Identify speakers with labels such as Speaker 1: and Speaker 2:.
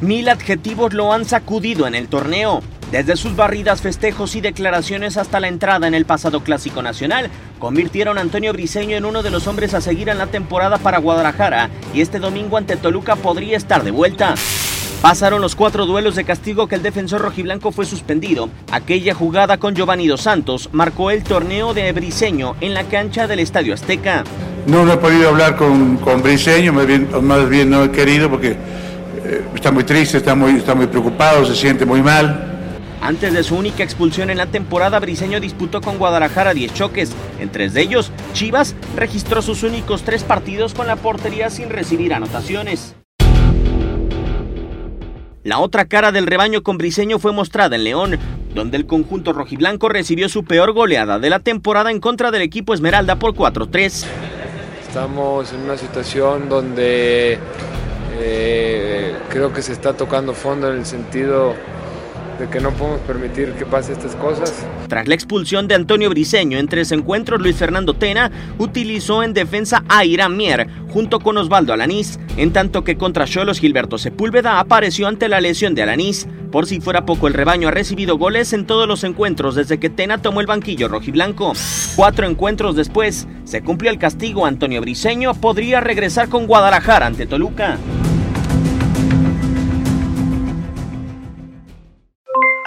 Speaker 1: Mil adjetivos lo han sacudido en el torneo. Desde sus barridas, festejos y declaraciones hasta la entrada en el pasado Clásico Nacional, convirtieron a Antonio Briseño en uno de los hombres a seguir en la temporada para Guadalajara y este domingo ante Toluca podría estar de vuelta. Pasaron los cuatro duelos de castigo que el defensor rojiblanco fue suspendido. Aquella jugada con Giovanni Dos Santos marcó el torneo de Briseño en la cancha del Estadio Azteca.
Speaker 2: No, no he podido hablar con, con Briseño, más bien, más bien no he querido porque eh, está muy triste, está muy, está muy preocupado, se siente muy mal.
Speaker 1: Antes de su única expulsión en la temporada, Briseño disputó con Guadalajara 10 choques. En tres de ellos, Chivas registró sus únicos tres partidos con la portería sin recibir anotaciones. La otra cara del rebaño con Briseño fue mostrada en León, donde el conjunto rojiblanco recibió su peor goleada de la temporada en contra del equipo Esmeralda por 4-3.
Speaker 3: Estamos en una situación donde creo que se está tocando fondo en el sentido de que no podemos permitir que pase estas cosas.
Speaker 1: Tras la expulsión de Antonio Briseño en tres encuentros, Luis Fernando Tena utilizó en defensa a Irán Mier junto con Osvaldo Alanís, en tanto que contra Cholos Gilberto Sepúlveda apareció ante la lesión de Alanís. Por si fuera poco, el rebaño ha recibido goles en todos los encuentros desde que Tena tomó el banquillo rojiblanco. Cuatro encuentros después, se cumplió el castigo. Antonio Briseño podría regresar con Guadalajara ante Toluca.